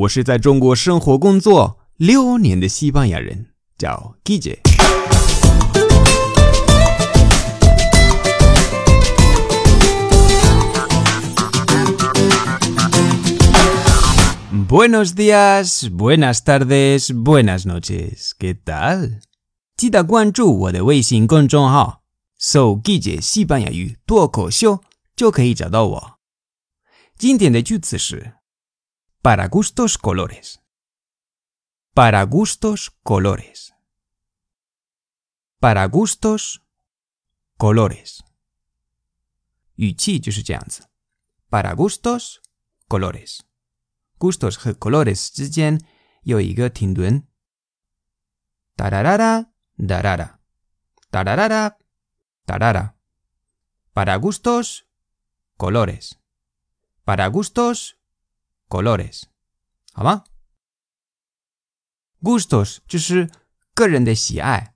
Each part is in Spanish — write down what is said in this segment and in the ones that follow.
我是在中国生活工作六年的西班牙人，叫 Guille。Buenos días, buenas tardes, buenas noches. ¿Qué tal? 记得关注我的微信公众号“搜 Guille 西班牙语脱口秀”，就可以找到我。今天的句子是 para gustos colores. Para gustos colores. Para gustos colores. 语气就是这样子。Para gustos colores. Gustos 和 colores 之间有一个停顿。哒哒哒哒哒哒哒哒哒哒哒哒哒哒。Para gustos colores. Para gustos colores，好吗？Gustos 就是个人的喜爱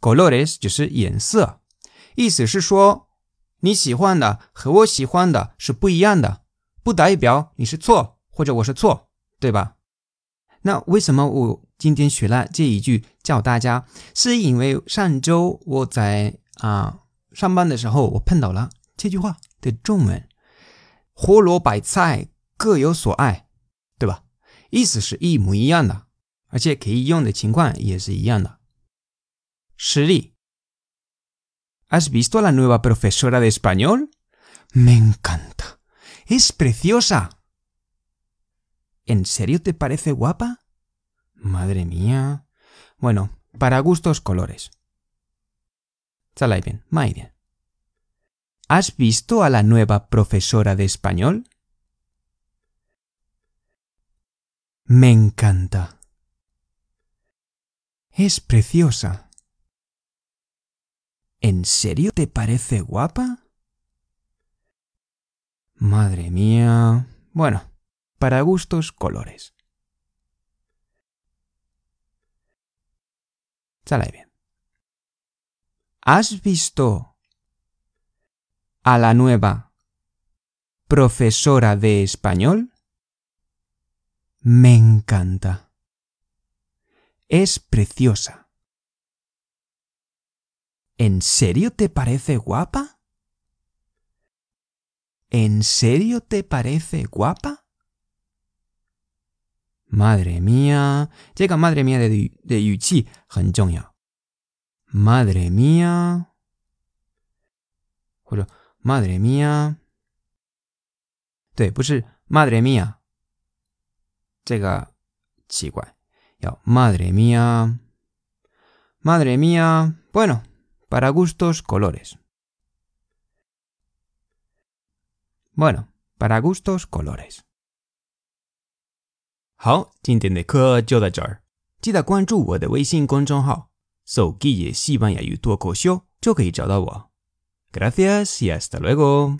，colores 就是颜色，意思是说你喜欢的和我喜欢的是不一样的，不代表你是错或者我是错，对吧？那为什么我今天学了这一句教大家？是因为上周我在啊上班的时候，我碰到了这句话的中文：胡萝卜菜。各有所爱，对吧？意思是一模一样的，而且可以用的情况也是一样的。实例：¿Has visto la nueva profesora de español? Me encanta. Es preciosa. ¿En serio te parece guapa? Madre mía. Bueno, para gustos colores. Sale bien, bien. ¿Has visto a la nueva profesora de español? Me encanta. Es preciosa. ¿En serio te parece guapa? Madre mía. Bueno, para gustos colores. Sale bien. ¿Has visto a la nueva profesora de español? Me encanta. Es preciosa. ¿En serio te parece guapa? ¿En serio te parece guapa? Madre mía. Llega madre mía de, de yuqi, Madre mía. madre mía. madre mía。这个奇怪，要 madre mía, madre mía, bueno, para gustos colores. Bueno, para gustos colores. 好，今天的课就到这儿，记得关注我的微信公众号“手机也西班牙语脱口秀”，就可以找到我。Gracias y hasta luego.